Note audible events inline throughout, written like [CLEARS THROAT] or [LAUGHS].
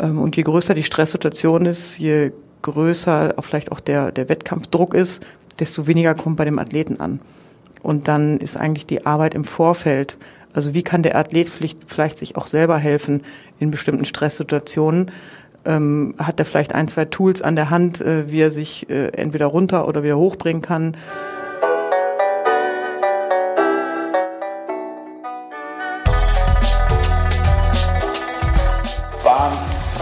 Ähm, und je größer die Stresssituation ist, je größer auch vielleicht auch der, der Wettkampfdruck ist, desto weniger kommt bei dem Athleten an. Und dann ist eigentlich die Arbeit im Vorfeld, also wie kann der Athlet vielleicht, sich auch selber helfen in bestimmten Stresssituationen, ähm, hat er vielleicht ein, zwei Tools an der Hand, äh, wie er sich äh, entweder runter oder wieder hochbringen kann.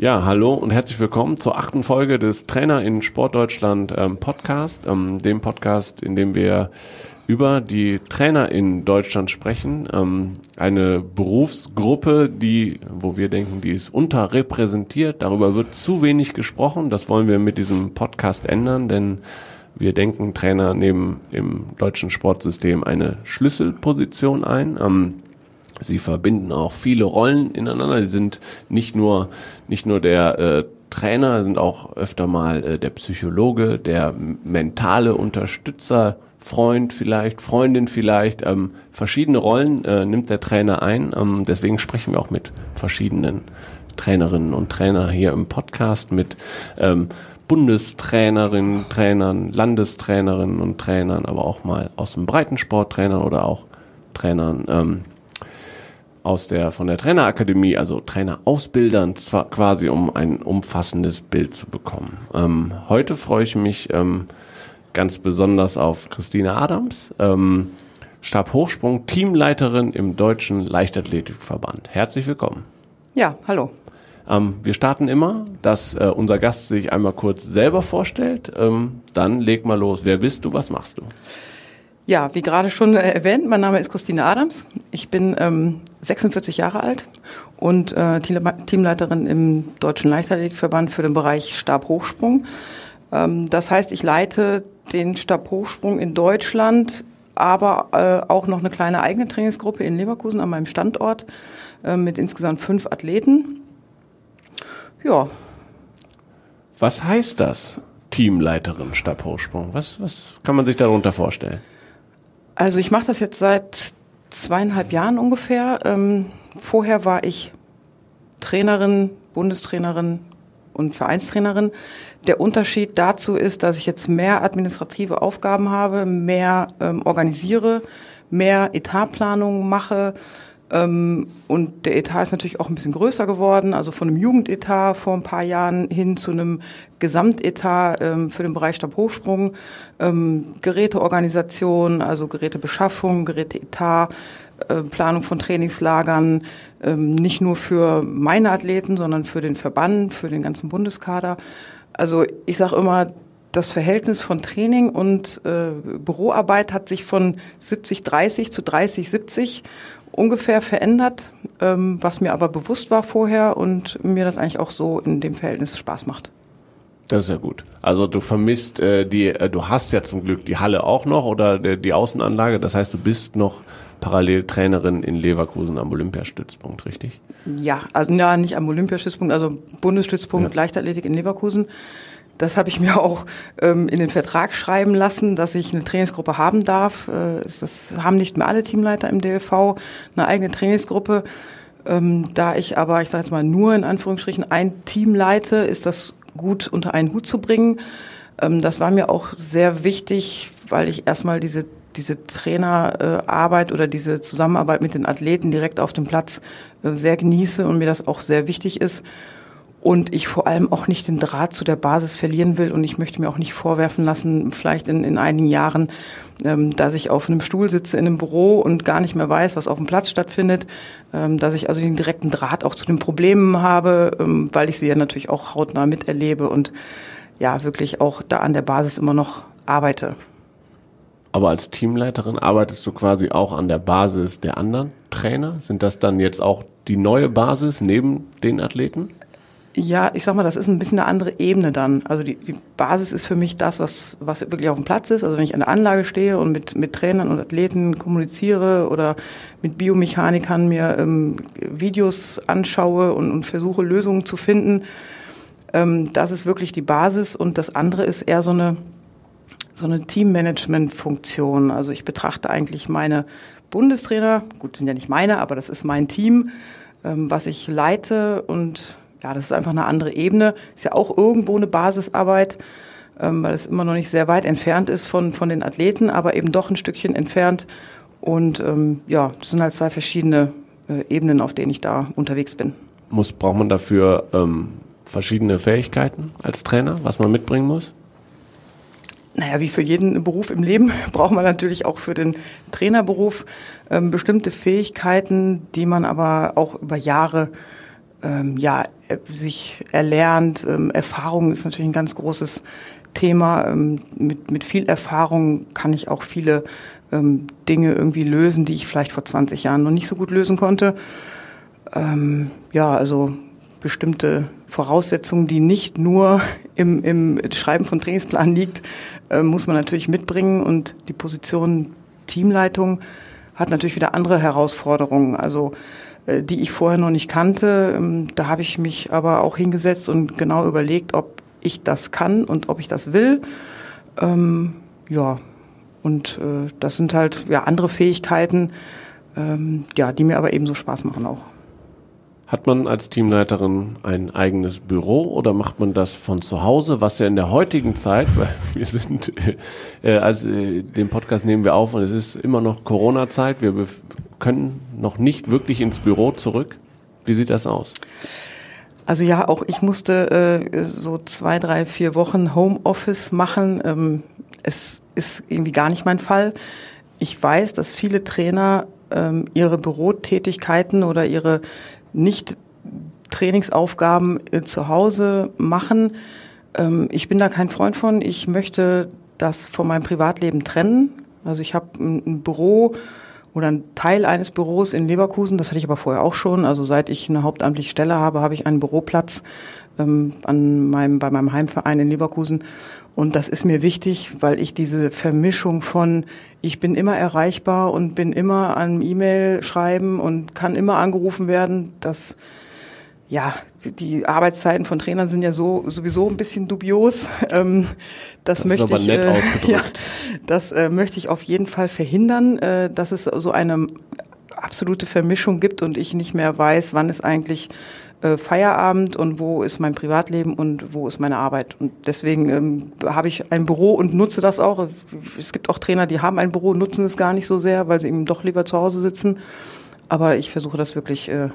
Ja, hallo und herzlich willkommen zur achten Folge des Trainer in Sportdeutschland ähm, Podcast, ähm, dem Podcast, in dem wir über die Trainer in Deutschland sprechen. Ähm, eine Berufsgruppe, die, wo wir denken, die ist unterrepräsentiert. Darüber wird zu wenig gesprochen. Das wollen wir mit diesem Podcast ändern, denn wir denken, Trainer nehmen im deutschen Sportsystem eine Schlüsselposition ein. Ähm, Sie verbinden auch viele Rollen ineinander. Sie sind nicht nur, nicht nur der äh, Trainer, sind auch öfter mal äh, der Psychologe, der mentale Unterstützer, Freund vielleicht, Freundin vielleicht. Ähm, verschiedene Rollen äh, nimmt der Trainer ein. Ähm, deswegen sprechen wir auch mit verschiedenen Trainerinnen und Trainer hier im Podcast, mit ähm, Bundestrainerinnen, Trainern, Landestrainerinnen und Trainern, aber auch mal aus dem Breitensporttrainern oder auch Trainern ähm, aus der, von der Trainerakademie, also Trainerausbildern quasi, um ein umfassendes Bild zu bekommen. Ähm, heute freue ich mich ähm, ganz besonders auf Christine Adams, ähm, Stabhochsprung, Teamleiterin im Deutschen Leichtathletikverband. Herzlich willkommen. Ja, hallo. Ähm, wir starten immer, dass äh, unser Gast sich einmal kurz selber vorstellt. Ähm, dann leg mal los. Wer bist du? Was machst du? Ja, wie gerade schon äh, erwähnt, mein Name ist Christine Adams. Ich bin ähm, 46 Jahre alt und äh, Teamleiterin im Deutschen Leichtathletikverband für den Bereich Stabhochsprung. Ähm, das heißt, ich leite den Stabhochsprung in Deutschland, aber äh, auch noch eine kleine eigene Trainingsgruppe in Leverkusen an meinem Standort äh, mit insgesamt fünf Athleten. Ja. Was heißt das? Teamleiterin Stabhochsprung. Was, was kann man sich darunter vorstellen? Also ich mache das jetzt seit zweieinhalb Jahren ungefähr. Ähm, vorher war ich Trainerin, Bundestrainerin und Vereinstrainerin. Der Unterschied dazu ist, dass ich jetzt mehr administrative Aufgaben habe, mehr ähm, organisiere, mehr Etatplanung mache, und der Etat ist natürlich auch ein bisschen größer geworden, also von einem Jugendetat vor ein paar Jahren hin zu einem Gesamtetat ähm, für den Bereich Stabhochsprung, ähm, Geräteorganisation, also Gerätebeschaffung, Geräteetat, äh, Planung von Trainingslagern, ähm, nicht nur für meine Athleten, sondern für den Verband, für den ganzen Bundeskader. Also ich sage immer, das Verhältnis von Training und äh, Büroarbeit hat sich von 70-30 zu 30-70 ungefähr verändert, ähm, was mir aber bewusst war vorher und mir das eigentlich auch so in dem Verhältnis Spaß macht. Das ist ja gut. Also du vermisst äh, die, äh, du hast ja zum Glück die Halle auch noch oder der, die Außenanlage. Das heißt, du bist noch parallel Trainerin in Leverkusen am Olympiastützpunkt, richtig? Ja, also ja, nicht am Olympiastützpunkt, also Bundesstützpunkt ja. Leichtathletik in Leverkusen. Das habe ich mir auch ähm, in den Vertrag schreiben lassen, dass ich eine Trainingsgruppe haben darf. Äh, das haben nicht mehr alle Teamleiter im DLV, eine eigene Trainingsgruppe. Ähm, da ich aber, ich sage jetzt mal, nur in Anführungsstrichen ein Team leite, ist das gut unter einen Hut zu bringen. Ähm, das war mir auch sehr wichtig, weil ich erstmal diese diese Trainerarbeit oder diese Zusammenarbeit mit den Athleten direkt auf dem Platz äh, sehr genieße und mir das auch sehr wichtig ist und ich vor allem auch nicht den Draht zu der Basis verlieren will und ich möchte mir auch nicht vorwerfen lassen, vielleicht in, in einigen Jahren, ähm, dass ich auf einem Stuhl sitze in einem Büro und gar nicht mehr weiß, was auf dem Platz stattfindet, ähm, dass ich also den direkten Draht auch zu den Problemen habe, ähm, weil ich sie ja natürlich auch hautnah miterlebe und ja, wirklich auch da an der Basis immer noch arbeite. Aber als Teamleiterin arbeitest du quasi auch an der Basis der anderen Trainer? Sind das dann jetzt auch die neue Basis neben den Athleten? Ja, ich sag mal, das ist ein bisschen eine andere Ebene dann. Also die, die Basis ist für mich das, was, was wirklich auf dem Platz ist. Also wenn ich an der Anlage stehe und mit, mit Trainern und Athleten kommuniziere oder mit Biomechanikern mir ähm, Videos anschaue und, und versuche Lösungen zu finden, ähm, das ist wirklich die Basis. Und das andere ist eher so eine, so eine Teammanagement-Funktion. Also ich betrachte eigentlich meine Bundestrainer, gut, sind ja nicht meine, aber das ist mein Team, ähm, was ich leite und ja, das ist einfach eine andere Ebene. Ist ja auch irgendwo eine Basisarbeit, ähm, weil es immer noch nicht sehr weit entfernt ist von, von den Athleten, aber eben doch ein Stückchen entfernt. Und ähm, ja, das sind halt zwei verschiedene äh, Ebenen, auf denen ich da unterwegs bin. Muss, braucht man dafür ähm, verschiedene Fähigkeiten als Trainer, was man mitbringen muss? Naja, wie für jeden Beruf im Leben [LAUGHS] braucht man natürlich auch für den Trainerberuf ähm, bestimmte Fähigkeiten, die man aber auch über Jahre ähm, ja, äh, sich erlernt. Ähm, Erfahrung ist natürlich ein ganz großes Thema. Ähm, mit, mit viel Erfahrung kann ich auch viele ähm, Dinge irgendwie lösen, die ich vielleicht vor 20 Jahren noch nicht so gut lösen konnte. Ähm, ja, also bestimmte Voraussetzungen, die nicht nur [LAUGHS] im, im Schreiben von Trainingsplan liegt, äh, muss man natürlich mitbringen. Und die Position Teamleitung hat natürlich wieder andere Herausforderungen. Also die ich vorher noch nicht kannte. Ähm, da habe ich mich aber auch hingesetzt und genau überlegt, ob ich das kann und ob ich das will. Ähm, ja, und äh, das sind halt ja andere Fähigkeiten, ähm, ja, die mir aber ebenso Spaß machen auch. Hat man als Teamleiterin ein eigenes Büro oder macht man das von zu Hause, was ja in der heutigen Zeit, [LAUGHS] weil wir sind, äh, also äh, den Podcast nehmen wir auf und es ist immer noch Corona-Zeit, wir können noch nicht wirklich ins Büro zurück. Wie sieht das aus? Also ja, auch ich musste äh, so zwei, drei, vier Wochen Homeoffice machen. Ähm, es ist irgendwie gar nicht mein Fall. Ich weiß, dass viele Trainer ähm, ihre Bürotätigkeiten oder ihre nicht Trainingsaufgaben äh, zu Hause machen. Ähm, ich bin da kein Freund von. Ich möchte das von meinem Privatleben trennen. Also ich habe ein, ein Büro oder ein Teil eines Büros in Leverkusen. Das hatte ich aber vorher auch schon. Also seit ich eine hauptamtliche Stelle habe, habe ich einen Büroplatz ähm, an meinem, bei meinem Heimverein in Leverkusen. Und das ist mir wichtig, weil ich diese Vermischung von, ich bin immer erreichbar und bin immer an E-Mail schreiben und kann immer angerufen werden, das ja, die Arbeitszeiten von Trainern sind ja so sowieso ein bisschen dubios. [LAUGHS] Ähm, das, das möchte ich, äh, [LAUGHS] ja, das äh, möchte ich auf jeden Fall verhindern, äh, dass es so eine absolute Vermischung gibt und ich nicht mehr weiß, wann ist eigentlich äh, Feierabend und wo ist mein Privatleben und wo ist meine Arbeit. Und deswegen ähm, habe ich ein Büro und nutze das auch. Es gibt auch Trainer, die haben ein Büro, nutzen es gar nicht so sehr, weil sie eben doch lieber zu Hause sitzen. Aber ich versuche das wirklich äh,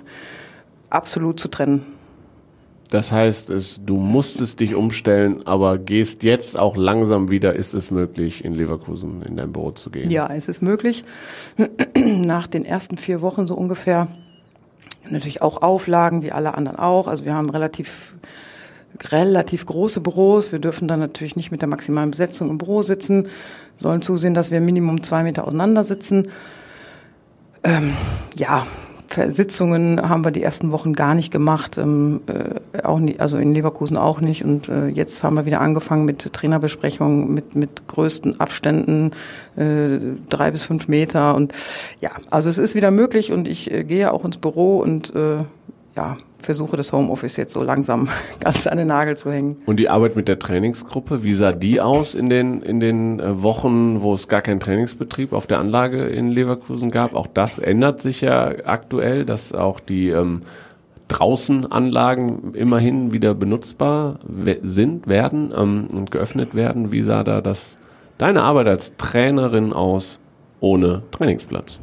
absolut zu trennen. Das heißt, es, du musstest dich umstellen, aber gehst jetzt auch langsam wieder. Ist es möglich, in Leverkusen in dein Büro zu gehen? Ja, es ist möglich. [CLEARS THROAT] Nach den ersten vier Wochen so ungefähr natürlich auch Auflagen, wie alle anderen auch. Also wir haben relativ relativ große Büros. Wir dürfen dann natürlich nicht mit der maximalen Besetzung im Büro sitzen, sollen zusehen, dass wir Minimum zwei Meter auseinander sitzen. Ähm, ja, Sitzungen haben wir die ersten Wochen gar nicht gemacht, ähm, äh, auch nie, also in Leverkusen auch nicht. Und äh, jetzt haben wir wieder angefangen mit Trainerbesprechungen, mit, mit größten Abständen, äh, drei bis fünf Meter. Und ja, also es ist wieder möglich und ich äh, gehe auch ins Büro und äh, ja, versuche das Homeoffice jetzt so langsam [LAUGHS] ganz an den Nagel zu hängen. Und die Arbeit mit der Trainingsgruppe, wie sah die aus in den, in den äh, Wochen, wo es gar keinen Trainingsbetrieb auf der Anlage in Leverkusen gab? Auch das ändert sich ja aktuell, dass auch die ähm, Draußenanlagen immerhin wieder benutzbar sind, werden ähm, und geöffnet werden. Wie sah da das deine Arbeit als Trainerin aus ohne Trainingsplatz?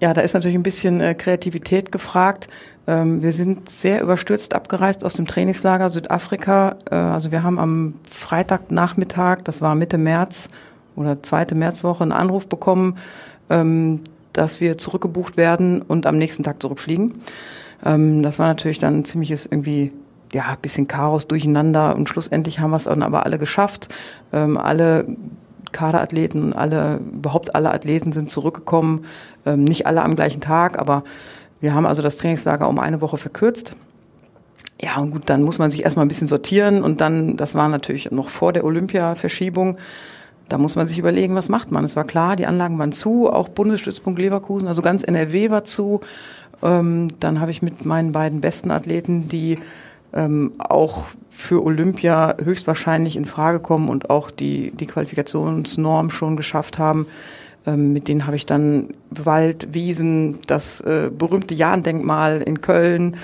Ja, da ist natürlich ein bisschen äh, Kreativität gefragt. Ähm, wir sind sehr überstürzt abgereist aus dem Trainingslager Südafrika. Äh, also wir haben am Freitagnachmittag, das war Mitte März oder zweite Märzwoche, einen Anruf bekommen, ähm, dass wir zurückgebucht werden und am nächsten Tag zurückfliegen. Ähm, das war natürlich dann ein ziemliches irgendwie ja, bisschen Chaos durcheinander und schlussendlich haben wir es dann aber alle geschafft. alle Kaderathleten, alle, überhaupt alle Athleten sind zurückgekommen. nicht alle am gleichen Tag, aber wir haben also das Trainingslager um eine Woche verkürzt. Ja, und gut, dann muss man sich erstmal ein bisschen sortieren und dann, das war natürlich noch vor der Olympia-Verschiebung, da muss man sich überlegen, was macht man. Es war klar, die Anlagen waren zu, auch Bundesstützpunkt Leverkusen, also ganz NRW war zu. Ähm, dann habe ich mit meinen beiden besten Athleten, die ähm, auch für Olympia höchstwahrscheinlich in Frage kommen und auch die, die Qualifikationsnorm schon geschafft haben, ähm, mit denen habe ich dann Wald, Wiesen, das äh, berühmte Jahn-Denkmal in Köln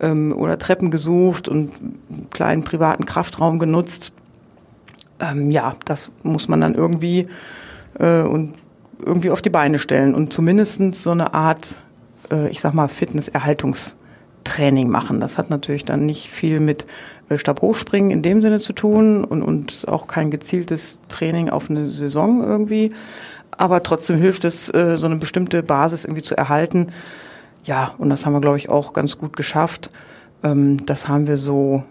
ähm, oder Treppen gesucht und einen kleinen privaten Kraftraum genutzt. Ähm, ja, das muss man dann irgendwie äh, und irgendwie auf die Beine stellen und zumindestens so eine Art, äh, ich sag mal, Fitnesserhaltungstraining machen. Das hat natürlich dann nicht viel mit äh, Stabhochspringen in dem Sinne zu tun und, und auch kein gezieltes Training auf eine Saison irgendwie. Aber trotzdem hilft es, äh, so eine bestimmte Basis irgendwie zu erhalten. Ja, und das haben wir, glaube ich, auch ganz gut geschafft. Ähm, das haben wir so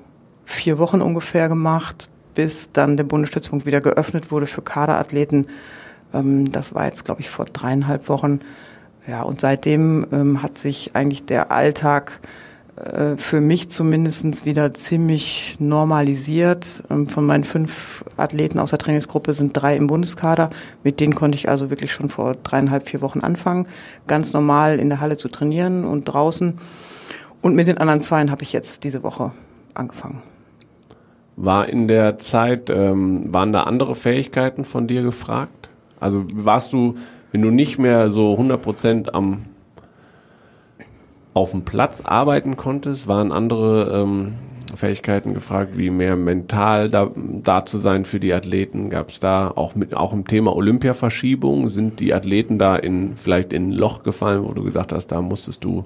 vier Wochen ungefähr gemacht, bis dann der Bundesstützpunkt wieder geöffnet wurde für Kaderathleten. Ähm, das war jetzt, glaube ich, vor dreieinhalb Wochen. Ja, und seitdem ähm, hat sich eigentlich der Alltag äh, für mich zumindestens wieder ziemlich normalisiert. Ähm, von meinen fünf Athleten aus der Trainingsgruppe sind drei im Bundeskader. Mit denen konnte ich also wirklich schon vor dreieinhalb, vier Wochen anfangen, ganz normal in der Halle zu trainieren und draußen. Und mit den anderen zweien habe ich jetzt diese Woche angefangen. War in der Zeit, ähm, waren da andere Fähigkeiten von dir gefragt? Also warst du, wenn du nicht mehr so 100 Prozent am auf dem Platz arbeiten konntest, waren andere ähm, Fähigkeiten gefragt, wie mehr mental da, da zu sein für die Athleten? Gab es da auch mit auch im Thema Olympiaverschiebung sind die Athleten da in vielleicht in ein Loch gefallen, wo du gesagt hast, da musstest du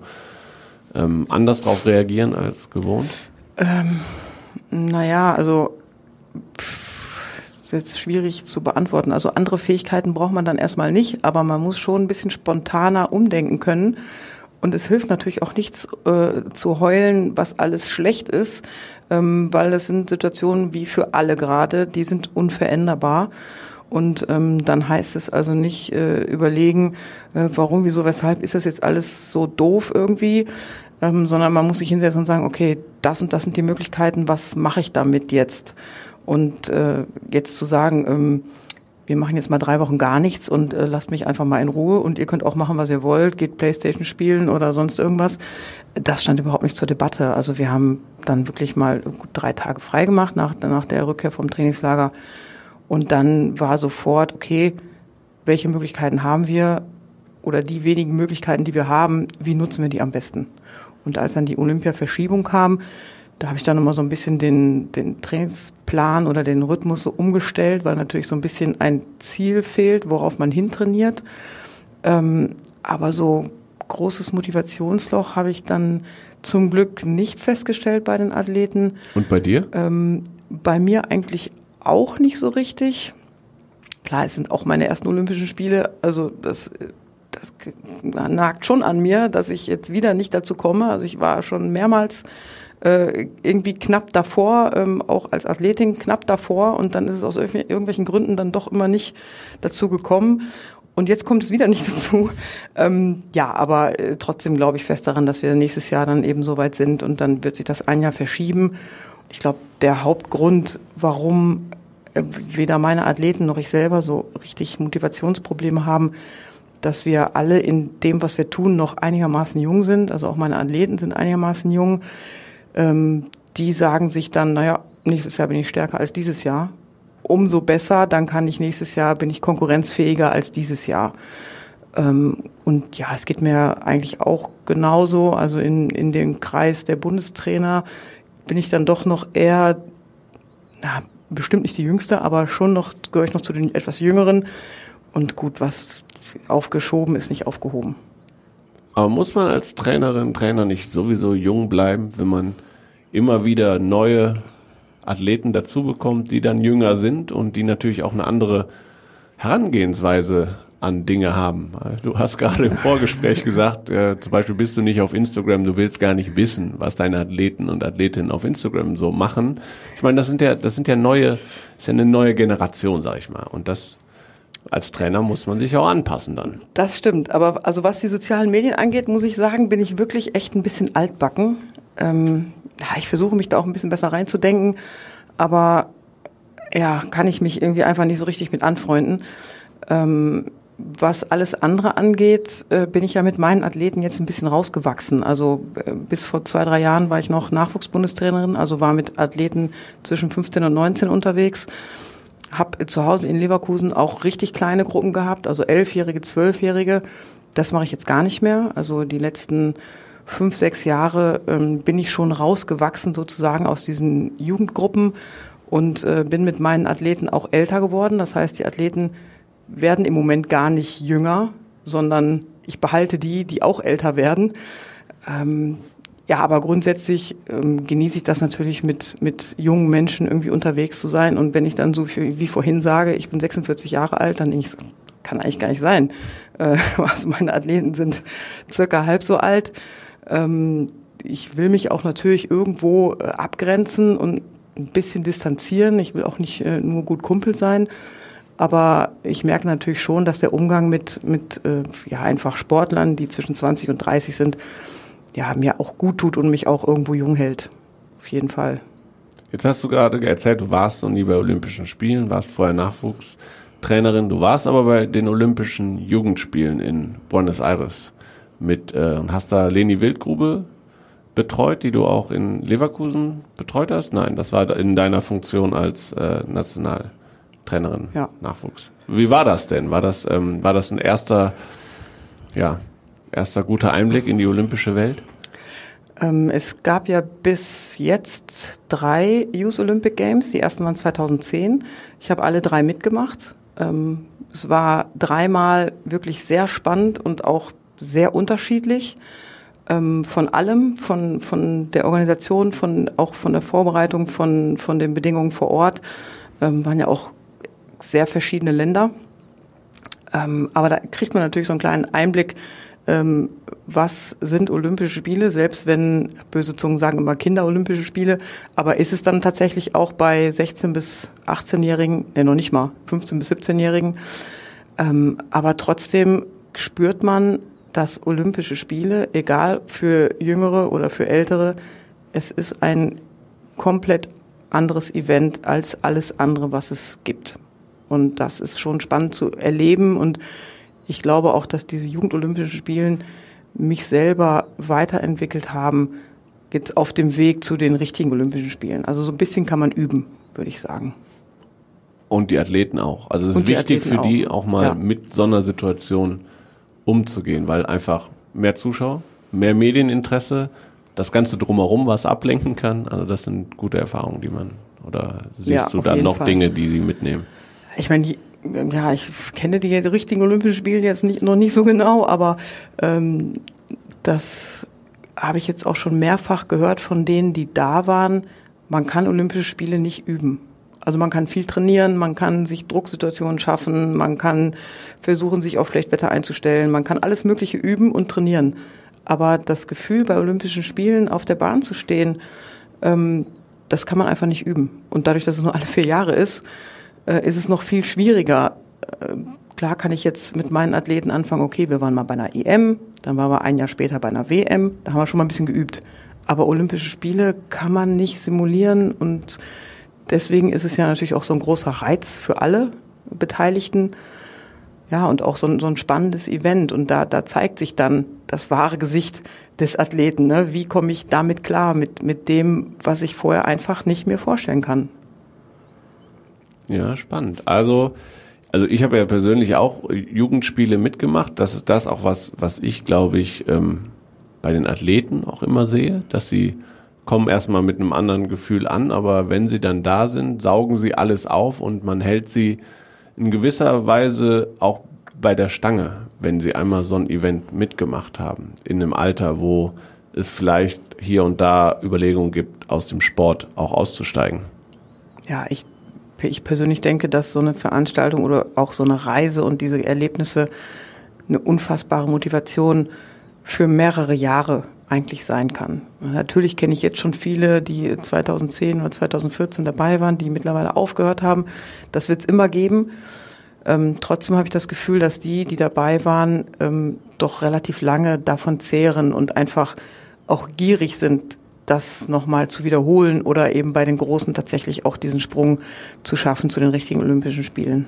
ähm, anders drauf reagieren als gewohnt? Ähm, naja, also pff, ist jetzt schwierig zu beantworten. Also andere Fähigkeiten braucht man dann erstmal nicht, aber man muss schon ein bisschen spontaner umdenken können und es hilft natürlich auch nichts äh, zu heulen, was alles schlecht ist, ähm, weil das sind Situationen wie für alle gerade, die sind unveränderbar. Und ähm, dann heißt es also nicht äh, überlegen, äh, warum, wieso, weshalb ist das jetzt alles so doof irgendwie, ähm, sondern man muss sich hinsetzen und sagen, okay, das und das sind die Möglichkeiten, was mache ich damit jetzt? Und äh, jetzt zu sagen, ähm, wir machen jetzt mal drei Wochen gar nichts und äh, lasst mich einfach mal in Ruhe und ihr könnt auch machen, was ihr wollt, geht Playstation spielen oder sonst irgendwas. Das stand überhaupt nicht zur Debatte. Also wir haben dann wirklich mal gut drei Tage frei gemacht nach, nach der Rückkehr vom Trainingslager. Und dann war sofort, okay, welche Möglichkeiten haben wir oder die wenigen Möglichkeiten, die wir haben, wie nutzen wir die am besten? Und als dann die Olympia-Verschiebung kam, da habe ich dann nochmal so ein bisschen den, den Trainingsplan oder den Rhythmus so umgestellt, weil natürlich so ein bisschen ein Ziel fehlt, worauf man hintrainiert. Ähm, aber so großes Motivationsloch habe ich dann zum Glück nicht festgestellt bei den Athleten. Und bei dir? Ähm, bei mir eigentlich auch nicht so richtig. Klar, es sind auch meine ersten Olympischen Spiele, also das nagt schon an mir, dass ich jetzt wieder nicht dazu komme. Also ich war schon mehrmals äh, irgendwie knapp davor, ähm, auch als Athletin knapp davor und dann ist es aus irgendwelchen Gründen dann doch immer nicht dazu gekommen. Und jetzt kommt es wieder nicht [LAUGHS] dazu. Ähm, ja, aber äh, trotzdem glaube ich fest daran, dass wir nächstes Jahr dann eben so weit sind und dann wird sich das ein Jahr verschieben. Ich glaube, der Hauptgrund, warum äh, weder meine Athleten noch ich selber so richtig Motivationsprobleme haben, dass wir alle in dem, was wir tun, noch einigermaßen jung sind. Also auch meine Athleten sind einigermaßen jung ähm, die sagen sich dann, naja, nächstes Jahr bin ich stärker als dieses Jahr. Umso besser, dann kann ich nächstes Jahr, bin ich konkurrenzfähiger als dieses Jahr. Ähm, und ja, es geht mir eigentlich auch genauso. Also in, in dem Kreis der Bundestrainer bin ich dann doch noch eher, na, bestimmt nicht die Jüngste, aber schon noch, gehöre ich noch zu den etwas Jüngeren. Und gut, was aufgeschoben ist, nicht aufgehoben. Aber muss man als Trainerin, Trainer nicht sowieso jung bleiben, wenn man immer wieder neue Athleten dazu bekommt, die dann jünger sind und die natürlich auch eine andere Herangehensweise an Dinge haben. Du hast gerade im Vorgespräch [LAUGHS] gesagt, äh, zum Beispiel bist du nicht auf Instagram, du willst gar nicht wissen, was deine Athleten und Athletinnen auf Instagram so machen. Ich meine, das sind ja, das sind ja neue, das ist ja eine neue Generation, sag ich mal. Und das als Trainer muss man sich auch anpassen dann. Das stimmt, aber also was die sozialen Medien angeht, muss ich sagen, bin ich wirklich echt ein bisschen altbacken. Ähm, ja, ich versuche mich da auch ein bisschen besser reinzudenken, aber ja, kann ich mich irgendwie einfach nicht so richtig mit anfreunden. Ähm, was alles andere angeht, äh, bin ich ja mit meinen Athleten jetzt ein bisschen rausgewachsen. Also äh, bis vor zwei, drei Jahren war ich noch Nachwuchsbundestrainerin, also war mit Athleten zwischen 15 und 19 unterwegs. Hab zu Hause in Leverkusen auch richtig kleine Gruppen gehabt, also elfjährige, zwölfjährige. Das mache ich jetzt gar nicht mehr. Also die letzten fünf, sechs Jahre ähm, bin ich schon rausgewachsen sozusagen aus diesen Jugendgruppen und äh, bin mit meinen Athleten auch älter geworden. Das heißt, die Athleten werden im Moment gar nicht jünger, sondern ich behalte die, die auch älter werden. Ähm, ja, aber grundsätzlich ähm, genieße ich das natürlich mit, mit jungen Menschen irgendwie unterwegs zu sein. Und wenn ich dann so wie, wie vorhin sage, ich bin 46 Jahre alt, dann denke ich, kann eigentlich gar nicht sein. Äh, [LAUGHS] also meine Athleten sind circa halb so alt. Ähm, ich will mich auch natürlich irgendwo äh, abgrenzen und ein bisschen distanzieren. Ich will auch nicht äh, nur gut Kumpel sein. Aber ich merke natürlich schon, dass der Umgang mit, mit äh, ja, einfach Sportlern, die zwischen 20 und 30 sind, ja, mir auch gut tut und mich auch irgendwo jung hält. Auf jeden Fall. Jetzt hast du gerade erzählt, du warst noch nie bei Olympischen Spielen, warst vorher Nachwuchstrainerin, du warst aber bei den Olympischen Jugendspielen in Buenos Aires mit äh, und hast da Leni Wildgrube betreut, die du auch in Leverkusen betreut hast? Nein, das war in deiner Funktion als äh, National. Trainerin ja. Nachwuchs. Wie war das denn? War das, ähm, war das ein erster, ja, erster guter Einblick in die olympische Welt? Ähm, es gab ja bis jetzt drei Youth Olympic Games. Die ersten waren 2010. Ich habe alle drei mitgemacht. Ähm, es war dreimal wirklich sehr spannend und auch sehr unterschiedlich. Ähm, von allem, von, von der Organisation, von, auch von der Vorbereitung, von, von den Bedingungen vor Ort, ähm, waren ja auch sehr verschiedene Länder. Aber da kriegt man natürlich so einen kleinen Einblick, ähm, was sind Olympische Spiele, selbst wenn böse Zungen sagen immer Kinder-Olympische Spiele, aber ist es dann tatsächlich auch bei 16 bis 18-Jährigen, ne noch nicht mal, 15 bis 17-Jährigen, ähm, aber trotzdem spürt man, dass Olympische Spiele, egal für Jüngere oder für Ältere, es ist ein komplett anderes Event als alles andere, was es gibt. Und das ist schon spannend zu erleben. Und ich glaube auch, dass diese Jugendolympischen Spielen mich selber weiterentwickelt haben, jetzt auf dem Weg zu den richtigen Olympischen Spielen. Also so ein bisschen kann man üben, würde ich sagen. Und die Athleten auch. Also es ist wichtig für auch. die auch mal ja. mit so einer Situation umzugehen, weil einfach mehr Zuschauer, mehr Medieninteresse, das Ganze drumherum, was ablenken kann. Also das sind gute Erfahrungen, die man, oder siehst ja, du da noch Fall. Dinge, die sie mitnehmen? ich meine, ja, ich kenne die richtigen Olympischen Spiele jetzt nicht, noch nicht so genau, aber ähm, das habe ich jetzt auch schon mehrfach gehört von denen, die da waren. Man kann Olympische Spiele nicht üben. Also man kann viel trainieren, man kann sich Drucksituationen schaffen, man kann versuchen, sich auf Schlechtwetter einzustellen, man kann alles Mögliche üben und trainieren. Aber das Gefühl, bei Olympischen Spielen auf der Bahn zu stehen, ähm, das kann man einfach nicht üben. Und dadurch, dass es nur alle vier Jahre ist, äh, ist es noch viel schwieriger. Äh, klar kann ich jetzt mit meinen Athleten anfangen, okay, wir waren mal bei einer EM, dann waren wir ein Jahr später bei einer WM, da haben wir schon mal ein bisschen geübt. Aber Olympische Spiele kann man nicht simulieren und deswegen ist es ja natürlich auch so ein großer Reiz für alle Beteiligten. Ja, und auch so ein, so ein spannendes Event. Und da, da zeigt sich dann das wahre Gesicht des Athleten. Ne? Wie komme ich damit klar, mit, mit dem, was ich vorher einfach nicht mir vorstellen kann? Ja, spannend. Also, also ich habe ja persönlich auch Jugendspiele mitgemacht. Das ist das auch was, was ich glaube ich ähm, bei den Athleten auch immer sehe, dass sie kommen erstmal mit einem anderen Gefühl an, aber wenn sie dann da sind, saugen sie alles auf und man hält sie in gewisser Weise auch bei der Stange, wenn sie einmal so ein Event mitgemacht haben, in einem Alter, wo es vielleicht hier und da Überlegungen gibt, aus dem Sport auch auszusteigen. Ja, ich ich persönlich denke, dass so eine Veranstaltung oder auch so eine Reise und diese Erlebnisse eine unfassbare Motivation für mehrere Jahre eigentlich sein kann. Natürlich kenne ich jetzt schon viele, die 2010 oder 2014 dabei waren, die mittlerweile aufgehört haben. Das wird es immer geben. Ähm, trotzdem habe ich das Gefühl, dass die, die dabei waren, ähm, doch relativ lange davon zehren und einfach auch gierig sind, das nochmal zu wiederholen oder eben bei den Großen tatsächlich auch diesen Sprung zu schaffen zu den richtigen Olympischen Spielen.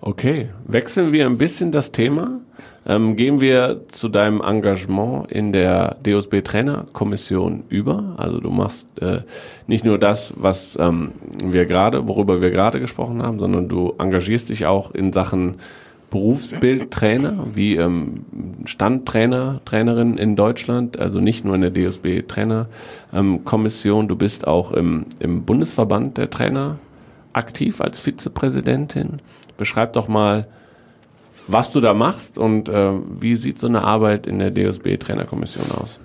Okay, wechseln wir ein bisschen das Thema. Ähm, gehen wir zu deinem Engagement in der DOSB Trainerkommission über. Also du machst äh, nicht nur das, was ähm, wir gerade, worüber wir gerade gesprochen haben, sondern du engagierst dich auch in Sachen Berufsbildtrainer, wie ähm, Standtrainer, Trainerin in Deutschland, also nicht nur in der DOSB Trainerkommission. du bist auch im, im Bundesverband der Trainer aktiv als Vizepräsidentin. Beschreib doch mal, was du da machst und äh, wie sieht so eine Arbeit in der DOSB-Trainerkommission aus?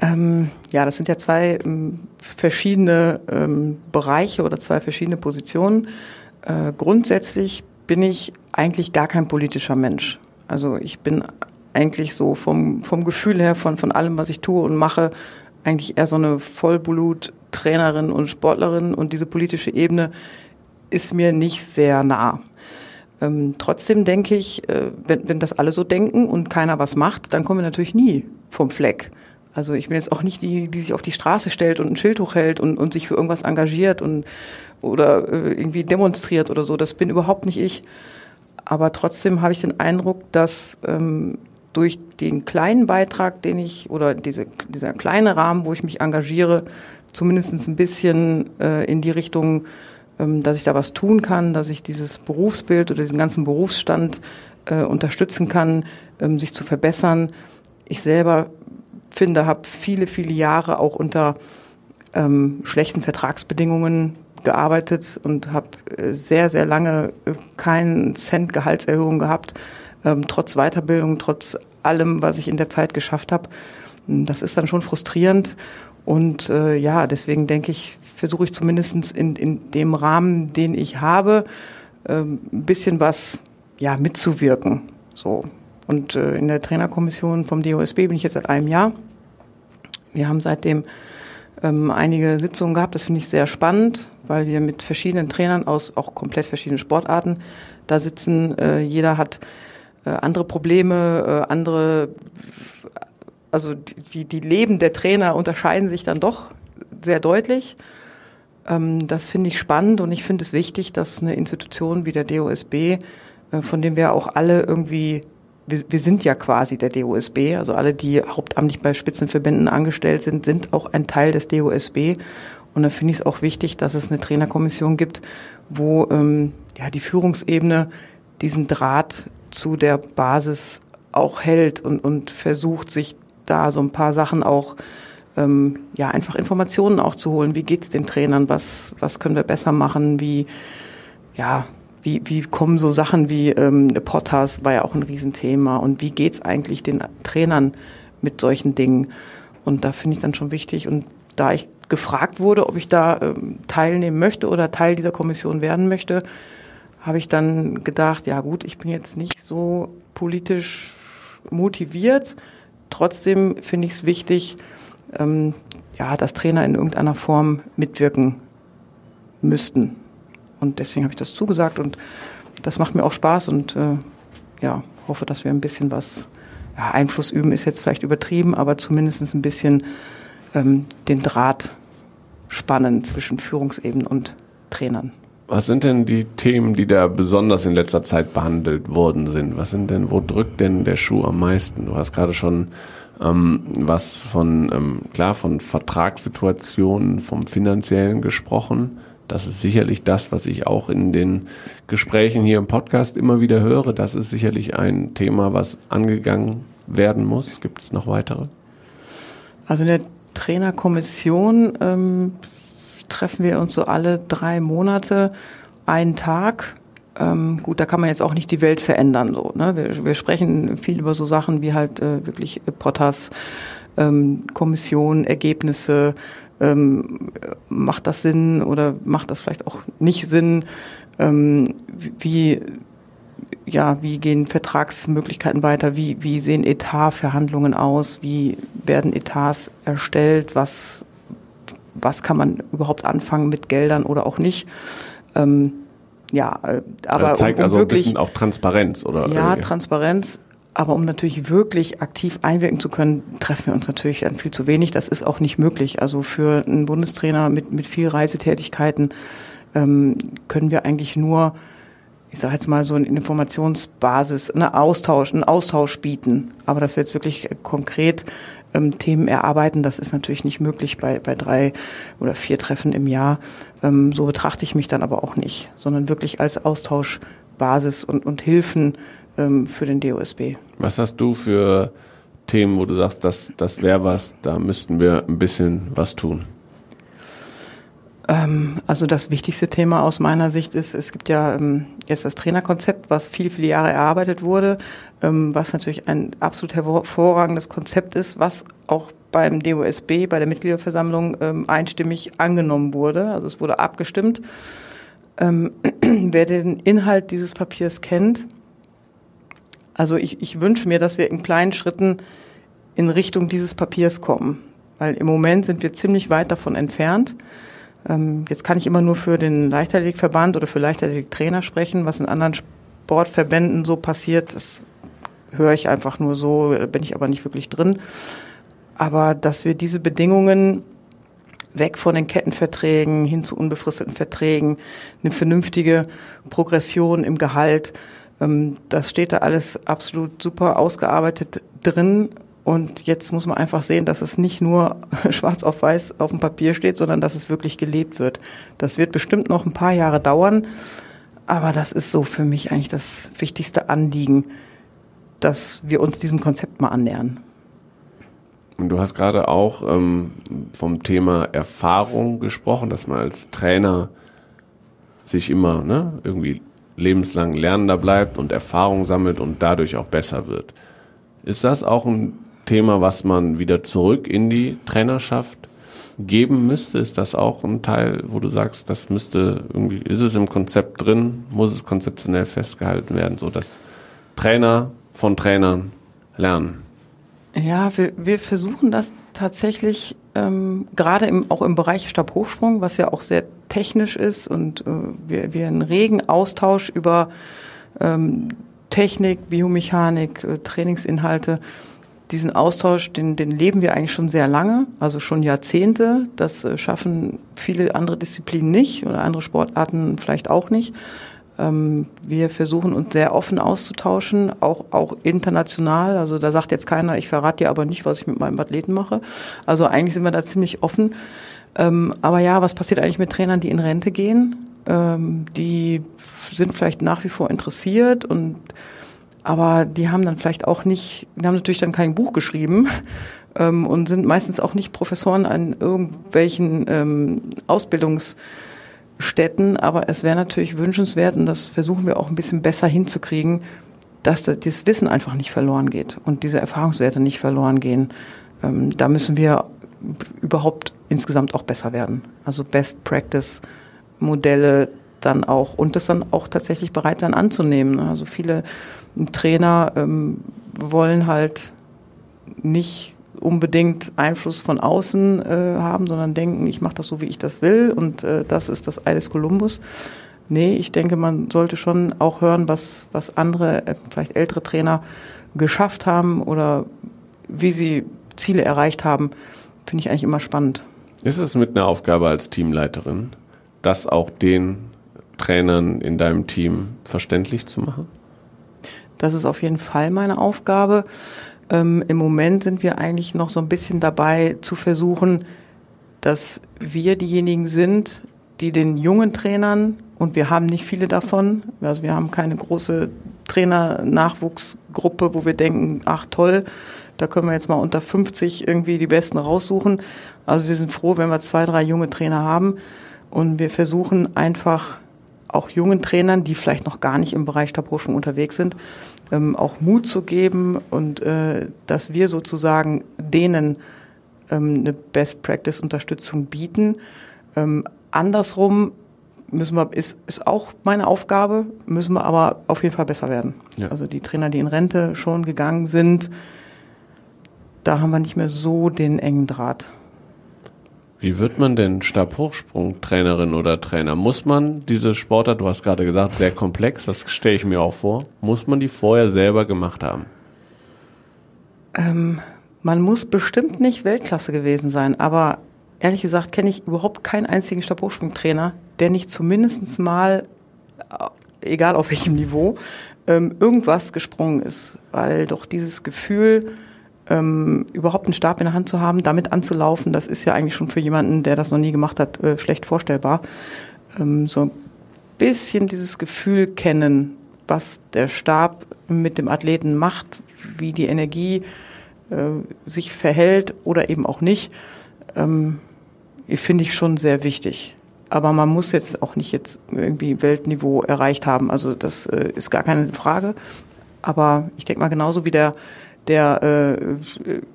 Ähm, ja, das sind ja zwei ähm, verschiedene ähm, Bereiche oder zwei verschiedene Positionen. Äh, grundsätzlich bin ich eigentlich gar kein politischer Mensch. Also ich bin eigentlich so vom, vom Gefühl her von, von allem, was ich tue und mache, eigentlich eher so eine Vollblut-Trainerin und Sportlerin und diese politische Ebene ist mir nicht sehr nah. Ähm, trotzdem denke ich, äh, wenn, wenn das alle so denken und keiner was macht, dann kommen wir natürlich nie vom Fleck. Also ich bin jetzt auch nicht die, die sich auf die Straße stellt und ein Schild hochhält und, und sich für irgendwas engagiert und oder äh, irgendwie demonstriert oder so. Das bin überhaupt nicht ich. Aber trotzdem habe ich den Eindruck, dass ähm, durch den kleinen Beitrag, den ich oder diese, dieser kleine Rahmen, wo ich mich engagiere, zumindest ein bisschen äh, in die Richtung ähm, dass ich da was tun kann, dass ich dieses Berufsbild oder diesen ganzen Berufsstand äh, unterstützen kann, ähm, sich zu verbessern. Ich selber finde, habe viele, viele Jahre auch unter ähm, schlechten Vertragsbedingungen gearbeitet und habe äh, sehr, sehr lange äh, keinen Cent Gehaltserhöhung gehabt, ähm, trotz Weiterbildung, trotz allem, was ich in der Zeit geschafft habe. Das ist dann schon frustrierend und äh, ja, deswegen denke ich, versuche ich zumindest in, in dem Rahmen, den ich habe, äh, ein bisschen was ja, mitzuwirken. So. Und äh, in der Trainerkommission vom DOSB bin ich jetzt seit einem Jahr. Wir haben seitdem ähm, einige Sitzungen gehabt. Das finde ich sehr spannend, weil wir mit verschiedenen Trainern aus auch komplett verschiedenen Sportarten da sitzen. Äh, jeder hat äh, andere Probleme, andere also die, die Leben der Trainer unterscheiden sich dann doch sehr deutlich. Ähm, das finde ich spannend und ich finde es wichtig, dass eine Institution wie der DOSB, von dem wir auch alle irgendwie, wir, wir sind ja quasi der DOSB, also alle, die hauptamtlich bei Spitzenverbänden angestellt sind, sind auch ein Teil des DOSB. Und da finde ich es auch wichtig, dass es eine Trainerkommission gibt, wo ähm, ja die Führungsebene diesen Draht zu der Basis auch hält und, und versucht, sich da so ein paar Sachen auch ähm, ja einfach Informationen auch zu holen. Wie geht's den Trainern? Was was können wir besser machen? Wie ja wie, wie kommen so Sachen wie ähm, Potters war ja auch ein Riesenthema und wie geht's eigentlich den Trainern mit solchen Dingen? Und da finde ich dann schon wichtig und da ich gefragt wurde, ob ich da ähm, teilnehmen möchte oder Teil dieser Kommission werden möchte, habe ich dann gedacht, ja gut, ich bin jetzt nicht so politisch motiviert, Trotzdem finde ich es wichtig, ähm, ja, dass Trainer in irgendeiner Form mitwirken müssten. Und deswegen habe ich das zugesagt und das macht mir auch Spaß und äh, ja, hoffe, dass wir ein bisschen was, ja, Einfluss üben ist jetzt vielleicht übertrieben, aber zumindest ein bisschen ähm, den Draht spannen zwischen Führungsebenen und Trainern. Was sind denn die Themen, die da besonders in letzter Zeit behandelt worden sind? Was sind denn, wo drückt denn der Schuh am meisten? Du hast gerade schon ähm, was von, ähm, klar, von Vertragssituationen, vom Finanziellen gesprochen. Das ist sicherlich das, was ich auch in den Gesprächen hier im Podcast immer wieder höre. Das ist sicherlich ein Thema, was angegangen werden muss. Gibt es noch weitere? Also in der Trainerkommission ähm, treffen wir uns so alle drei Monate einen Tag. Ähm, gut, da kann man jetzt auch nicht die Welt verändern. So, ne? wir, wir sprechen viel über so Sachen wie halt äh, wirklich Potters, ähm, Kommission, Ergebnisse. Ähm, macht das Sinn oder macht das vielleicht auch nicht Sinn? Ähm, wie ja, wie gehen Vertragsmöglichkeiten weiter? Wie, wie sehen Etatverhandlungen aus? Wie werden Etats erstellt? Was was kann man überhaupt anfangen mit Geldern oder auch nicht. Ähm, ja, äh, aber das zeigt um, um also wirklich, ein bisschen auch Transparenz oder ja irgendwie. Transparenz, Aber um natürlich wirklich aktiv einwirken zu können, treffen wir uns natürlich an viel zu wenig. Das ist auch nicht möglich. Also für einen Bundestrainer mit, mit viel Reisetätigkeiten ähm, können wir eigentlich nur, ich sage jetzt mal so eine Informationsbasis, eine Austausch, einen Austausch bieten. Aber dass wir jetzt wirklich konkret ähm, Themen erarbeiten, das ist natürlich nicht möglich bei, bei drei oder vier Treffen im Jahr. Ähm, so betrachte ich mich dann aber auch nicht, sondern wirklich als Austauschbasis und, und Hilfen ähm, für den DOSB. Was hast du für Themen, wo du sagst, das, das wäre was, da müssten wir ein bisschen was tun? Ähm, also das wichtigste Thema aus meiner Sicht ist, es gibt ja ähm, jetzt das Trainerkonzept, was viele, viele Jahre erarbeitet wurde, ähm, was natürlich ein absolut hervorragendes Konzept ist, was auch beim DOSB, bei der Mitgliederversammlung einstimmig angenommen wurde. Also es wurde abgestimmt. [CLEARS THROAT] Wer den Inhalt dieses Papiers kennt, also ich, ich wünsche mir, dass wir in kleinen Schritten in Richtung dieses Papiers kommen, weil im Moment sind wir ziemlich weit davon entfernt. Ähm, jetzt kann ich immer nur für den Leichtathletikverband oder für Leichtathletiktrainer sprechen, was in anderen Sportverbänden so passiert, das höre ich einfach nur so, bin ich aber nicht wirklich drin. Aber dass wir diese Bedingungen weg von den Kettenverträgen hin zu unbefristeten Verträgen, eine vernünftige Progression im Gehalt, das steht da alles absolut super ausgearbeitet drin. Und jetzt muss man einfach sehen, dass es nicht nur [LAUGHS] schwarz auf weiß auf dem Papier steht, sondern dass es wirklich gelebt wird. Das wird bestimmt noch ein paar Jahre dauern. Aber das ist so für mich eigentlich das wichtigste Anliegen, dass wir uns diesem Konzept mal annähern. Und du hast gerade auch ähm, vom Thema Erfahrung gesprochen, dass man als Trainer sich immer ne, irgendwie lebenslang Lernender bleibt und Erfahrung sammelt und dadurch auch besser wird. Ist das auch ein Thema, was man wieder zurück in die Trainerschaft geben müsste? Ist das auch ein Teil, wo du sagst, das müsste irgendwie, ist es im Konzept drin, muss es konzeptionell festgehalten werden, so dass Trainer von Trainern lernen? Ja, wir, wir versuchen das tatsächlich ähm, gerade im, auch im Bereich Stabhochsprung, was ja auch sehr technisch ist und äh, wir, wir einen regen Austausch über ähm, Technik, Biomechanik, äh, Trainingsinhalte. Diesen Austausch, den, den leben wir eigentlich schon sehr lange, also schon Jahrzehnte. Das äh, schaffen viele andere Disziplinen nicht oder andere Sportarten vielleicht auch nicht. Ähm, wir versuchen uns sehr offen auszutauschen, auch, auch international. Also da sagt jetzt keiner, ich verrate dir aber nicht, was ich mit meinem Athleten mache. Also eigentlich sind wir da ziemlich offen. Ähm, aber ja, was passiert eigentlich mit Trainern, die in Rente gehen? Ähm, die sind vielleicht nach wie vor interessiert und aber die haben dann vielleicht auch nicht, die haben natürlich dann kein Buch geschrieben [LAUGHS] ähm, und sind meistens auch nicht Professoren an irgendwelchen ähm, Ausbildungs Städten, aber es wäre natürlich wünschenswert, und das versuchen wir auch ein bisschen besser hinzukriegen, dass das Wissen einfach nicht verloren geht und diese Erfahrungswerte nicht verloren gehen. Ähm, da müssen wir überhaupt insgesamt auch besser werden. Also Best Practice Modelle dann auch und das dann auch tatsächlich bereit sein anzunehmen. Also viele Trainer ähm, wollen halt nicht unbedingt Einfluss von außen äh, haben, sondern denken, ich mache das so, wie ich das will und äh, das ist das Ei des Kolumbus. Nee, ich denke, man sollte schon auch hören, was, was andere, äh, vielleicht ältere Trainer geschafft haben oder wie sie Ziele erreicht haben, finde ich eigentlich immer spannend. Ist es mit einer Aufgabe als Teamleiterin, das auch den Trainern in deinem Team verständlich zu machen? Das ist auf jeden Fall meine Aufgabe. Ähm, Im Moment sind wir eigentlich noch so ein bisschen dabei zu versuchen, dass wir diejenigen sind, die den jungen Trainern, und wir haben nicht viele davon, also wir haben keine große Trainer-Nachwuchsgruppe, wo wir denken, ach toll, da können wir jetzt mal unter 50 irgendwie die Besten raussuchen. Also wir sind froh, wenn wir zwei, drei junge Trainer haben. Und wir versuchen einfach auch jungen Trainern, die vielleicht noch gar nicht im Bereich Stabhochsprung unterwegs sind, ähm, auch Mut zu geben und äh, dass wir sozusagen denen ähm, eine Best Practice Unterstützung bieten. Ähm, andersrum müssen wir ist ist auch meine Aufgabe, müssen wir aber auf jeden Fall besser werden. Ja. Also die Trainer, die in Rente schon gegangen sind, da haben wir nicht mehr so den engen Draht. Wie wird man denn Stabhochsprung-Trainerin oder Trainer? Muss man diese Sportart, du hast gerade gesagt, sehr komplex, das stelle ich mir auch vor, muss man die vorher selber gemacht haben? Ähm, man muss bestimmt nicht Weltklasse gewesen sein, aber ehrlich gesagt kenne ich überhaupt keinen einzigen Stabhochsprungtrainer, der nicht zumindest mal, äh, egal auf welchem Niveau, ähm, irgendwas gesprungen ist. Weil doch dieses Gefühl, ähm, überhaupt einen Stab in der Hand zu haben, damit anzulaufen, das ist ja eigentlich schon für jemanden, der das noch nie gemacht hat, äh, schlecht vorstellbar. Ähm, so ein bisschen dieses Gefühl kennen, was der Stab mit dem Athleten macht, wie die Energie äh, sich verhält oder eben auch nicht, ähm, finde ich schon sehr wichtig. Aber man muss jetzt auch nicht jetzt irgendwie Weltniveau erreicht haben. Also das äh, ist gar keine Frage. Aber ich denke mal genauso wie der der, äh,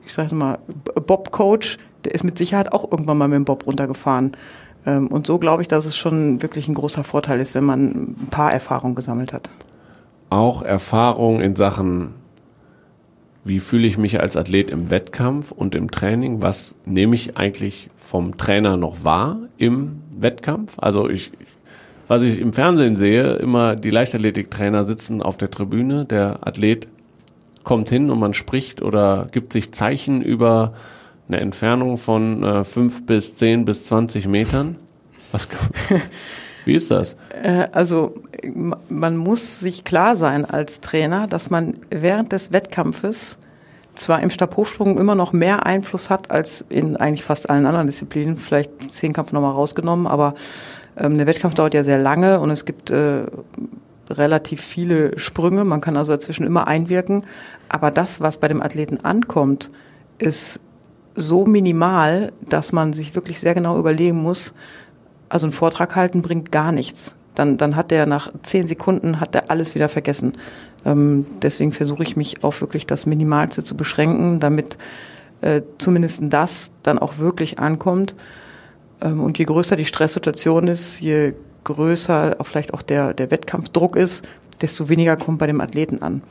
ich sage mal, Bob-Coach, der ist mit Sicherheit auch irgendwann mal mit dem Bob runtergefahren. Ähm, und so glaube ich, dass es schon wirklich ein großer Vorteil ist, wenn man ein paar Erfahrungen gesammelt hat. Auch Erfahrung in Sachen, wie fühle ich mich als Athlet im Wettkampf und im Training? Was nehme ich eigentlich vom Trainer noch wahr im Wettkampf? Also ich, was ich im Fernsehen sehe, immer die Leichtathletiktrainer sitzen auf der Tribüne, der Athlet kommt hin und man spricht oder gibt sich Zeichen über eine Entfernung von äh, 5 bis 10 bis 20 Metern? Was, [LAUGHS] wie ist das? Äh, also man muss sich klar sein als Trainer, dass man während des Wettkampfes zwar im Stabhochsprung immer noch mehr Einfluss hat als in eigentlich fast allen anderen Disziplinen, vielleicht Zehnkampf nochmal rausgenommen, aber ähm, der Wettkampf dauert ja sehr lange und es gibt äh, relativ viele Sprünge. Man kann also dazwischen immer einwirken. Aber das, was bei dem Athleten ankommt, ist so minimal, dass man sich wirklich sehr genau überlegen muss, also ein Vortrag halten bringt gar nichts. Dann, dann hat der nach zehn Sekunden hat der alles wieder vergessen. Ähm, deswegen versuche ich mich auf wirklich das Minimalste zu beschränken, damit äh, zumindest das dann auch wirklich ankommt. Ähm, und je größer die Stresssituation ist, je größer auch vielleicht auch der, der Wettkampfdruck ist, desto weniger kommt bei dem Athleten an.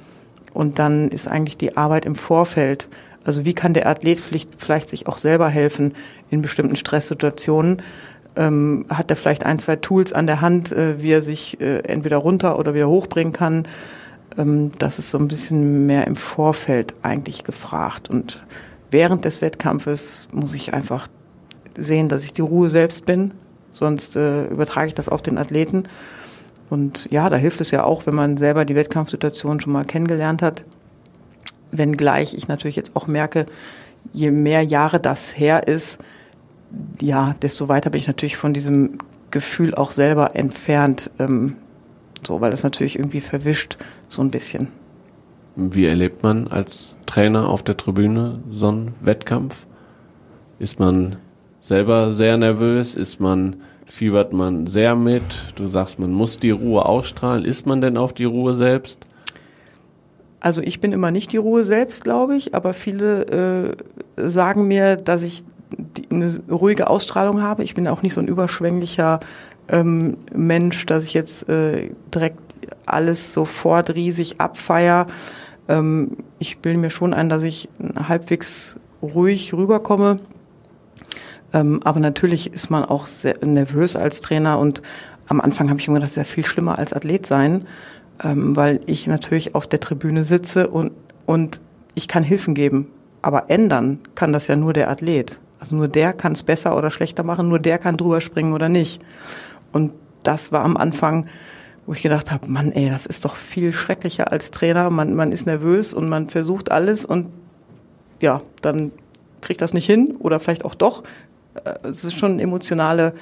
Und dann ist eigentlich die Arbeit im Vorfeld, also wie kann der Athlet vielleicht, vielleicht sich auch selber helfen in bestimmten Stresssituationen, ähm, hat er vielleicht ein, zwei Tools an der Hand, äh, wie er sich äh, entweder runter oder wieder hochbringen kann. Ähm, das ist so ein bisschen mehr im Vorfeld eigentlich gefragt. Und während des Wettkampfes muss ich einfach sehen, dass ich die Ruhe selbst bin, sonst äh, übertrage ich das auf den Athleten. Und ja, da hilft es ja auch, wenn man selber die Wettkampfsituation schon mal kennengelernt hat. Wenngleich ich natürlich jetzt auch merke, je mehr Jahre das her ist, ja, desto weiter bin ich natürlich von diesem Gefühl auch selber entfernt. Ähm, so, weil das natürlich irgendwie verwischt, so ein bisschen. Wie erlebt man als Trainer auf der Tribüne so einen Wettkampf? Ist man selber sehr nervös? Ist man, fiebert man sehr mit? Du sagst, man muss die Ruhe ausstrahlen. Ist man denn auf die Ruhe selbst? Also ich bin immer nicht die Ruhe selbst, glaube ich, aber viele äh, sagen mir, dass ich die, eine ruhige Ausstrahlung habe. Ich bin auch nicht so ein überschwänglicher ähm, Mensch, dass ich jetzt äh, direkt alles sofort riesig abfeier. Ähm, ich bilde mir schon ein, dass ich halbwegs ruhig rüberkomme. Ähm, aber natürlich ist man auch sehr nervös als Trainer und am Anfang habe ich mir gedacht, das ist ja viel schlimmer als Athlet sein, ähm, weil ich natürlich auf der Tribüne sitze und, und ich kann Hilfen geben. Aber ändern kann das ja nur der Athlet. Also nur der kann es besser oder schlechter machen, nur der kann drüber springen oder nicht. Und das war am Anfang, wo ich gedacht habe, Mann, ey, das ist doch viel schrecklicher als Trainer. Man, man ist nervös und man versucht alles und ja, dann kriegt das nicht hin oder vielleicht auch doch. Äh, es ist schon emotionale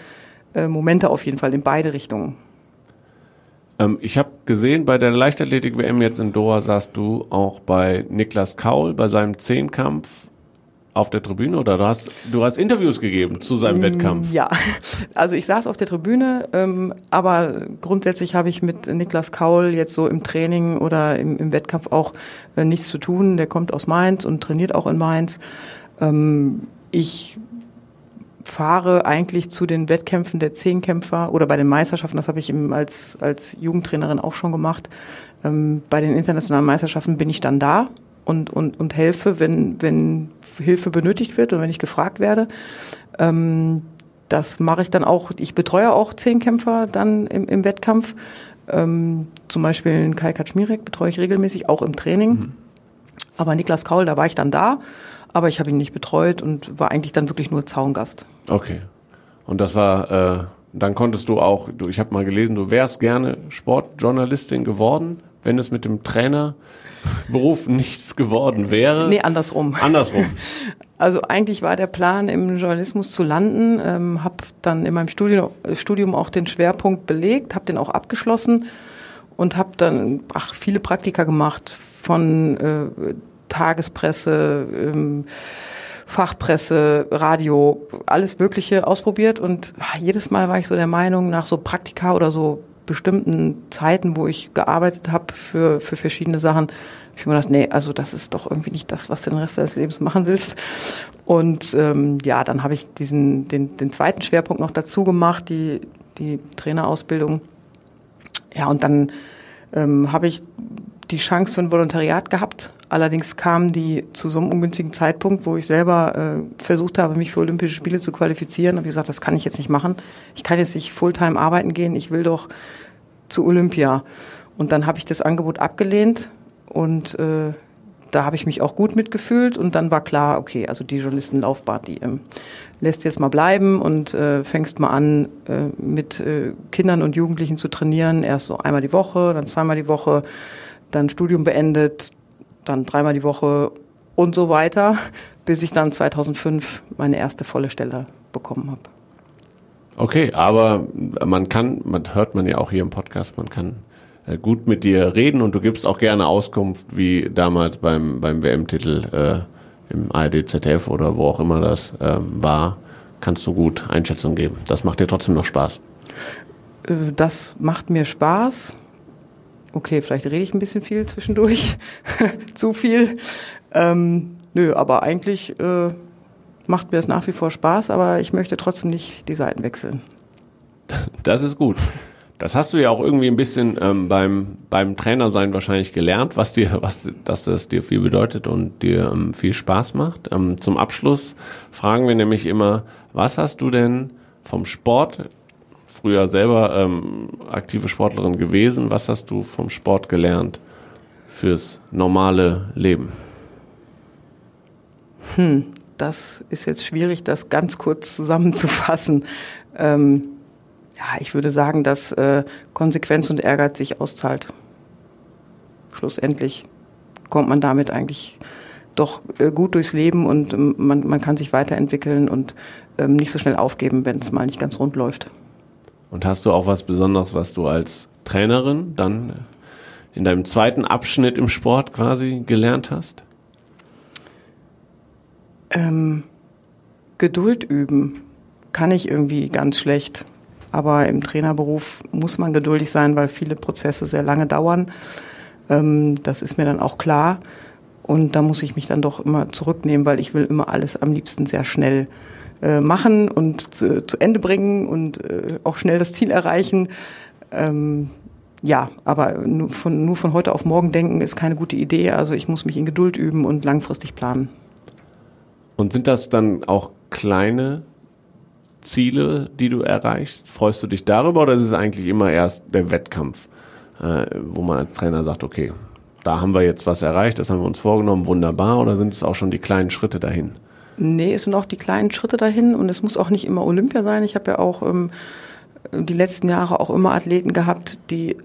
äh, Momente auf jeden Fall in beide Richtungen. Ähm, ich habe gesehen, bei der Leichtathletik-WM jetzt in Doha saßt du auch bei Niklas Kaul bei seinem Zehnkampf auf der Tribüne oder du hast, du hast Interviews gegeben zu seinem mm, Wettkampf? Ja, also ich saß auf der Tribüne, ähm, aber grundsätzlich habe ich mit Niklas Kaul jetzt so im Training oder im, im Wettkampf auch äh, nichts zu tun. Der kommt aus Mainz und trainiert auch in Mainz. Ähm, ich fahre eigentlich zu den Wettkämpfen der Zehnkämpfer oder bei den Meisterschaften, das habe ich eben als, als Jugendtrainerin auch schon gemacht. Ähm, bei den internationalen Meisterschaften bin ich dann da und, und, und helfe, wenn, wenn Hilfe benötigt wird und wenn ich gefragt werde. Ähm, das mache ich dann auch. Ich betreue auch Zehnkämpfer dann im, im Wettkampf. Ähm, zum Beispiel Kai Kaczmirek betreue ich regelmäßig, auch im Training. Mhm. Aber Niklas Kaul, da war ich dann da, aber ich habe ihn nicht betreut und war eigentlich dann wirklich nur Zaungast. Okay. Und das war, äh, dann konntest du auch, du, ich habe mal gelesen, du wärst gerne Sportjournalistin geworden, wenn es mit dem Trainerberuf [LAUGHS] nichts geworden wäre. Nee, andersrum. Andersrum. [LAUGHS] Also eigentlich war der Plan, im Journalismus zu landen, ähm, habe dann in meinem Studium, Studium auch den Schwerpunkt belegt, habe den auch abgeschlossen und habe dann ach, viele Praktika gemacht von äh, Tagespresse, ähm, Fachpresse, Radio, alles Mögliche ausprobiert und ach, jedes Mal war ich so der Meinung, nach so Praktika oder so bestimmten Zeiten, wo ich gearbeitet habe für, für verschiedene Sachen, hab ich mir gedacht, nee, also das ist doch irgendwie nicht das, was du den Rest deines Lebens machen willst. Und ähm, ja, dann habe ich diesen den, den zweiten Schwerpunkt noch dazu gemacht, die die Trainerausbildung. Ja, und dann ähm, habe ich die Chance für ein Volontariat gehabt. Allerdings kam die zu so einem ungünstigen Zeitpunkt, wo ich selber äh, versucht habe, mich für Olympische Spiele zu qualifizieren. Habe gesagt, das kann ich jetzt nicht machen. Ich kann jetzt nicht Fulltime arbeiten gehen. Ich will doch zu Olympia. Und dann habe ich das Angebot abgelehnt und äh, da habe ich mich auch gut mitgefühlt und dann war klar, okay, also die Journalistenlaufbahn, die ähm, lässt jetzt mal bleiben und äh, fängst mal an, äh, mit äh, Kindern und Jugendlichen zu trainieren. Erst so einmal die Woche, dann zweimal die Woche, dann Studium beendet, dann dreimal die Woche und so weiter, bis ich dann 2005 meine erste volle Stelle bekommen habe. Okay, aber man kann, man hört man ja auch hier im Podcast, man kann äh, gut mit dir reden und du gibst auch gerne Auskunft, wie damals beim, beim WM-Titel äh, im ARD, ZDF oder wo auch immer das ähm, war, kannst du gut Einschätzung geben. Das macht dir trotzdem noch Spaß. Äh, das macht mir Spaß. Okay, vielleicht rede ich ein bisschen viel zwischendurch. [LAUGHS] Zu viel. Ähm, nö, aber eigentlich äh, macht mir das nach wie vor Spaß, aber ich möchte trotzdem nicht die Seiten wechseln. [LAUGHS] Das ist gut. Das hast du ja auch irgendwie ein bisschen ähm, beim beim Trainersein wahrscheinlich gelernt, was dir was dass das dir viel bedeutet und dir ähm, viel Spaß macht. Ähm, zum Abschluss fragen wir nämlich immer, was hast du denn vom Sport früher selber ähm, aktive Sportlerin gewesen? Was hast du vom Sport gelernt fürs normale Leben? Hm, das ist jetzt schwierig, das ganz kurz zusammenzufassen. Ähm, ja, ich würde sagen, dass äh, Konsequenz und Ehrgeiz sich auszahlt. Schlussendlich kommt man damit eigentlich doch äh, gut durchs Leben und ähm, man, man kann sich weiterentwickeln und ähm, nicht so schnell aufgeben, wenn es mal nicht ganz rund läuft. Und hast du auch was Besonderes, was du als Trainerin dann in deinem zweiten Abschnitt im Sport quasi gelernt hast? Ähm, Geduld üben kann ich irgendwie ganz schlecht. Aber im Trainerberuf muss man geduldig sein, weil viele Prozesse sehr lange dauern. Ähm, das ist mir dann auch klar. Und da muss ich mich dann doch immer zurücknehmen, weil ich will immer alles am liebsten sehr schnell äh, machen und zu, zu, Ende bringen und äh, auch schnell das Ziel erreichen. Ähm, ja, aber nur von, nur von heute auf morgen denken ist keine gute Idee. Also ich muss mich in Geduld üben und langfristig planen. Und sind das dann auch kleine Ziele, die du erreichst? Freust du dich darüber oder ist es eigentlich immer erst der Wettkampf, äh, wo man als Trainer sagt, okay, da haben wir jetzt was erreicht, das haben wir uns vorgenommen, wunderbar, oder sind es auch schon die kleinen Schritte dahin? Nee, es sind auch die kleinen Schritte dahin und es muss auch nicht immer Olympia sein. Ich habe ja auch ähm, die letzten Jahre auch immer Athleten gehabt, die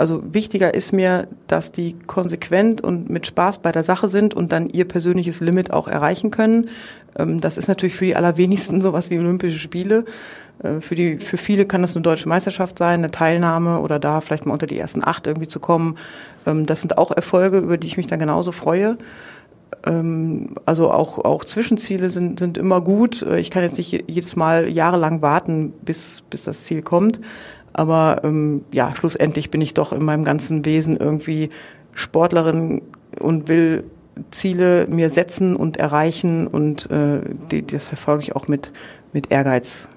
also wichtiger ist mir, dass die konsequent und mit Spaß bei der Sache sind und dann ihr persönliches Limit auch erreichen können. Ähm, das ist natürlich für die allerwenigsten [LAUGHS] sowas wie Olympische Spiele. Äh, für die, für viele kann das eine deutsche Meisterschaft sein, eine Teilnahme oder da vielleicht mal unter die ersten acht irgendwie zu kommen. Ähm, das sind auch Erfolge, über die ich mich dann genauso freue. Ähm, also auch, auch Zwischenziele sind, sind immer gut. Ich kann jetzt nicht jedes Mal jahrelang warten, bis, bis das Ziel kommt. Aber ähm, ja, schlussendlich bin ich doch in meinem ganzen Wesen irgendwie Sportlerin und will Ziele mir setzen und erreichen und äh, die, das verfolge ich auch mit, mit Ehrgeiz.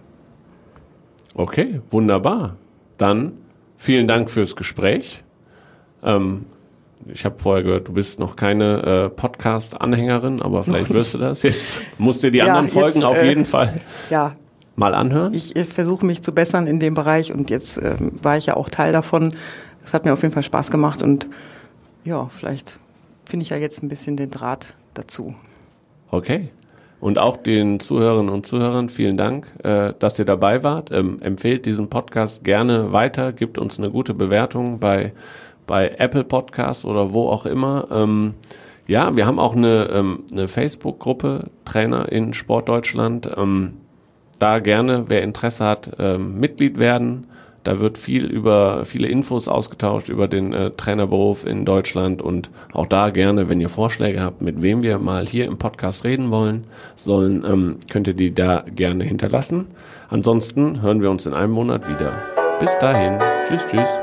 Okay, wunderbar. Dann vielen Dank fürs Gespräch. Ähm, ich habe vorher gehört, du bist noch keine äh, Podcast-Anhängerin, aber vielleicht wirst du das. Jetzt [LAUGHS] musst du die ja, anderen Folgen jetzt, auf äh, jeden Fall ja, mal anhören? Ich äh, versuche mich zu bessern in dem Bereich und jetzt äh, war ich ja auch Teil davon. Es hat mir auf jeden Fall Spaß gemacht und ja, vielleicht finde ich ja jetzt ein bisschen den Draht dazu. Okay. Und auch den Zuhörerinnen und Zuhörern vielen Dank, äh, dass ihr dabei wart. Ähm, empfehlt diesen Podcast gerne weiter, gibt uns eine gute Bewertung bei, bei Apple Podcast oder wo auch immer. Ähm, ja, wir haben auch eine, ähm, eine Facebook-Gruppe, Trainer in Sportdeutschland. Ähm, da gerne, wer Interesse hat, ähm, Mitglied werden. Da wird viel über viele Infos ausgetauscht über den äh, Trainerberuf in Deutschland und auch da gerne, wenn ihr Vorschläge habt, mit wem wir mal hier im Podcast reden wollen sollen, ähm, könnt ihr die da gerne hinterlassen. Ansonsten hören wir uns in einem Monat wieder. Bis dahin, tschüss, tschüss.